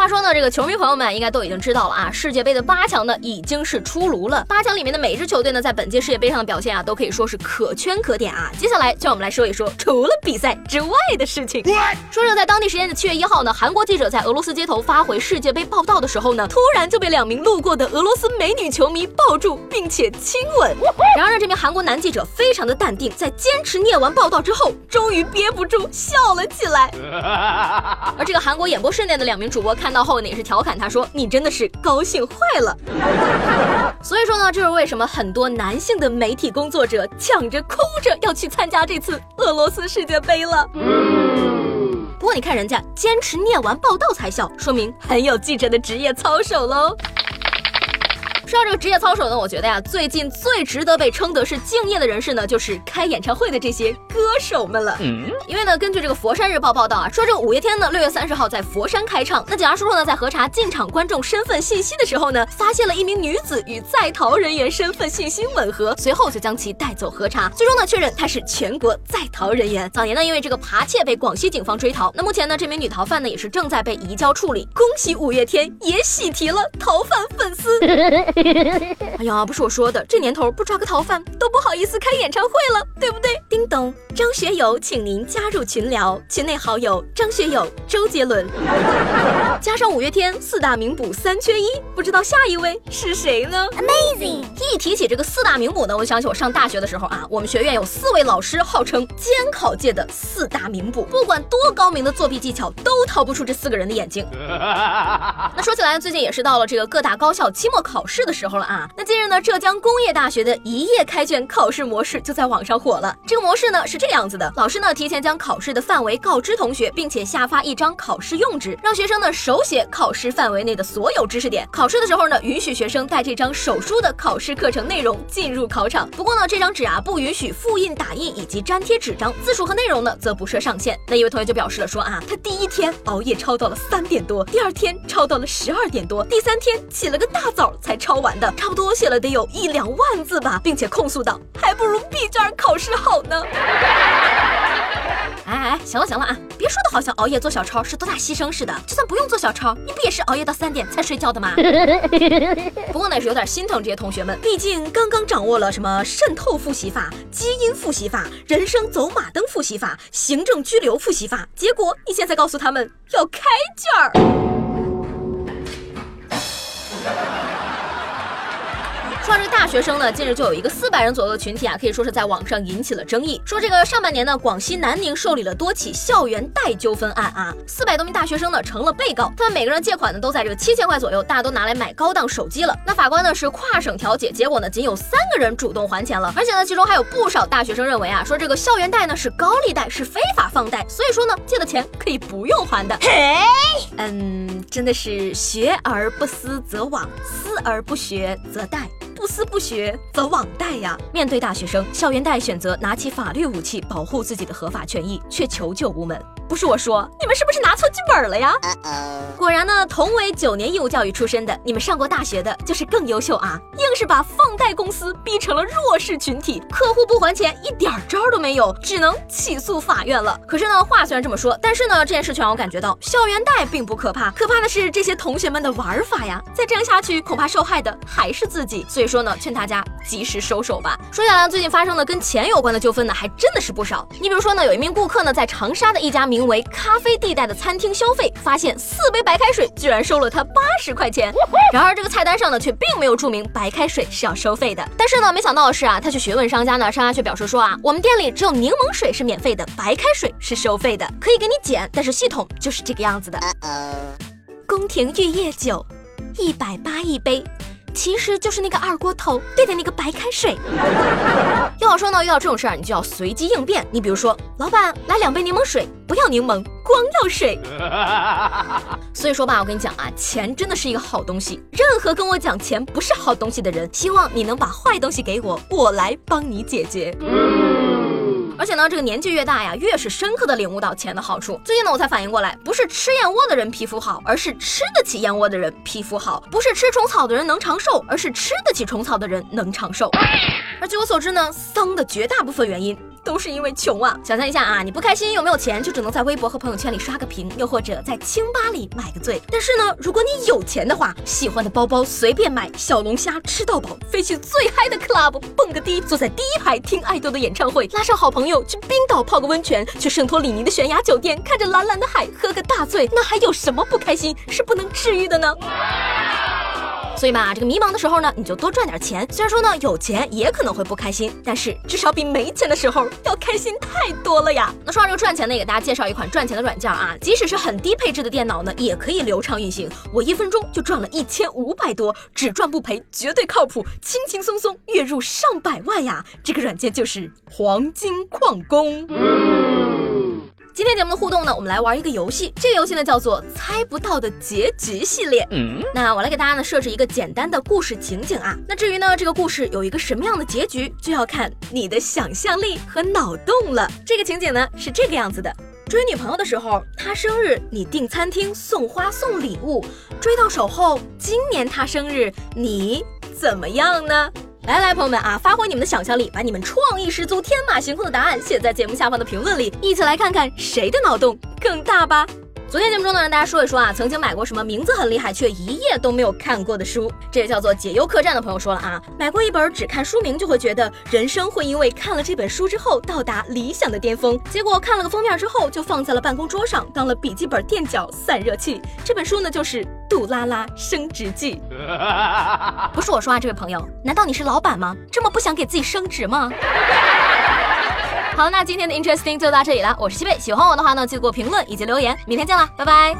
话说呢，这个球迷朋友们应该都已经知道了啊，世界杯的八强呢已经是出炉了。八强里面的每支球队呢，在本届世界杯上的表现啊，都可以说是可圈可点啊。接下来就让我们来说一说除了比赛之外的事情。说是，在当地时间的七月一号呢，韩国记者在俄罗斯街头发回世界杯报道的时候呢，突然就被两名路过的俄罗斯美女球迷抱住并且亲吻。然而呢，这名韩国男记者非常的淡定，在坚持念完报道之后，终于憋不住笑了起来。而这个韩国演播室内的两名主播看。看到后呢，也是调侃他说：“你真的是高兴坏了。”所以说呢，这是为什么很多男性的媒体工作者抢着哭着要去参加这次俄罗斯世界杯了。不过你看人家坚持念完报道才笑，说明很有记者的职业操守喽。说到这个职业操守呢，我觉得呀，最近最值得被称得是敬业的人士呢，就是开演唱会的这些歌手们了。嗯，因为呢，根据这个佛山日报报道啊，说这个五月天呢，六月三十号在佛山开唱。那警察叔叔呢，在核查进场观众身份信息的时候呢，发现了一名女子与在逃人员身份信息吻合，随后就将其带走核查，最终呢，确认她是全国在逃人员。早年呢，因为这个扒窃被广西警方追逃。那目前呢，这名女逃犯呢，也是正在被移交处理。恭喜五月天也喜提了逃犯粉丝。哎呀，不是我说的，这年头不抓个逃犯都不好意思开演唱会了，对不对？叮咚，张学友，请您加入群聊，群内好友张学友、周杰伦，加上五月天，四大名捕三缺一，不知道下一位是谁呢？Amazing！一提起这个四大名捕呢，我就想起我上大学的时候啊，我们学院有四位老师号称监考界的四大名捕，不管多高明的作弊技巧，都逃不出这四个人的眼睛。那说起来，最近也是到了这个各大高校期末考试的时候了。啊，那近日呢，浙江工业大学的一夜开卷考试模式就在网上火了。这个模式呢是这这样子的，老师呢提前将考试的范围告知同学，并且下发一张考试用纸，让学生呢手写考试范围内的所有知识点。考试的时候呢，允许学生带这张手书的考试课程内容进入考场。不过呢，这张纸啊不允许复印、打印以及粘贴纸张，字数和内容呢则不设上限。那一位同学就表示了说啊，他第一天熬夜抄到了三点多，第二天抄到了十二点多，第三天起了个大早才抄完的。差不多写了得有一两万字吧，并且控诉道：“还不如闭卷考试好呢。”哎哎，行了行了啊，别说的好像熬夜做小抄是多大牺牲似的。就算不用做小抄，你不也是熬夜到三点才睡觉的吗？不过呢，是有点心疼这些同学们，毕竟刚刚掌握了什么渗透复习法、基因复习法、人生走马灯复习法、行政拘留复习法，结果你现在告诉他们要开卷儿。学生呢，近日就有一个四百人左右的群体啊，可以说是在网上引起了争议。说这个上半年呢，广西南宁受理了多起校园贷纠纷案啊，四百多名大学生呢成了被告，他们每个人借款呢都在这个七千块左右，大家都拿来买高档手机了。那法官呢是跨省调解，结果呢仅有三个人主动还钱了，而且呢其中还有不少大学生认为啊，说这个校园贷呢是高利贷，是非法放贷，所以说呢借的钱可以不用还的。嘿，嗯，真的是学而不思则罔，思而不学则殆。思不学则罔贷呀！面对大学生校园贷，选择拿起法律武器保护自己的合法权益，却求救无门。不是我说，你们是不是拿错剧本了呀？果然呢，同为九年义务教育出身的，你们上过大学的就是更优秀啊！硬是把放贷公司逼成了弱势群体，客户不还钱，一点招都没有，只能起诉法院了。可是呢，话虽然这么说，但是呢，这件事却让我感觉到，校园贷并不可怕，可怕的是这些同学们的玩法呀！再这样下去，恐怕受害的还是自己。所以说呢，劝大家及时收手吧。说下来，最近发生的跟钱有关的纠纷呢，还真的是不少。你比如说呢，有一名顾客呢，在长沙的一家名名为咖啡地带的餐厅消费，发现四杯白开水居然收了他八十块钱。然而这个菜单上呢，却并没有注明白开水是要收费的。但是呢，没想到的是啊，他去询问商家呢，商家却表示说啊，我们店里只有柠檬水是免费的，白开水是收费的，可以给你减，但是系统就是这个样子的。宫廷玉液酒，一百八一杯。其实就是那个二锅头兑的那个白开水。要我说呢，遇到这种事儿，你就要随机应变。你比如说，老板来两杯柠檬水，不要柠檬，光要水。所以说吧，我跟你讲啊，钱真的是一个好东西。任何跟我讲钱不是好东西的人，希望你能把坏东西给我，我来帮你解决。而且呢，这个年纪越大呀，越是深刻的领悟到钱的好处。最近呢，我才反应过来，不是吃燕窝的人皮肤好，而是吃得起燕窝的人皮肤好；不是吃虫草的人能长寿，而是吃得起虫草的人能长寿。而据我所知呢，丧的绝大部分原因。都是因为穷啊！想象一下啊，你不开心又没有钱，就只能在微博和朋友圈里刷个屏，又或者在清吧里买个醉。但是呢，如果你有钱的话，喜欢的包包随便买，小龙虾吃到饱，飞去最嗨的 club 蹦个迪，坐在第一排听爱豆的演唱会，拉上好朋友去冰岛泡个温泉，去圣托里尼的悬崖酒店看着蓝蓝的海喝个大醉，那还有什么不开心是不能治愈的呢？所以嘛，这个迷茫的时候呢，你就多赚点钱。虽然说呢，有钱也可能会不开心，但是至少比没钱的时候要开心太多了呀。那说到这个赚钱呢，给大家介绍一款赚钱的软件啊，即使是很低配置的电脑呢，也可以流畅运行。我一分钟就赚了一千五百多，只赚不赔，绝对靠谱，轻轻松松月入上百万呀。这个软件就是黄金矿工。今天节目的互动呢，我们来玩一个游戏。这个游戏呢叫做猜不到的结局系列。嗯，那我来给大家呢设置一个简单的故事情景啊。那至于呢这个故事有一个什么样的结局，就要看你的想象力和脑洞了。这个情景呢是这个样子的：追女朋友的时候，她生日你订餐厅送花送礼物；追到手后，今年她生日你怎么样呢？来来，朋友们啊，发挥你们的想象力，把你们创意十足、天马行空的答案写在节目下方的评论里，一起来看看谁的脑洞更大吧。昨天节目中呢，让大家说一说啊，曾经买过什么名字很厉害却一页都没有看过的书，这也叫做解忧客栈的朋友说了啊，买过一本只看书名就会觉得人生会因为看了这本书之后到达理想的巅峰，结果看了个封面之后就放在了办公桌上当了笔记本垫脚散热器。这本书呢就是《杜拉拉升职记》。不是我说啊，这位朋友，难道你是老板吗？这么不想给自己升职吗？好，那今天的 Interesting 就到这里了。我是西贝，喜欢我的话呢，记得给我评论以及留言。明天见啦，拜拜。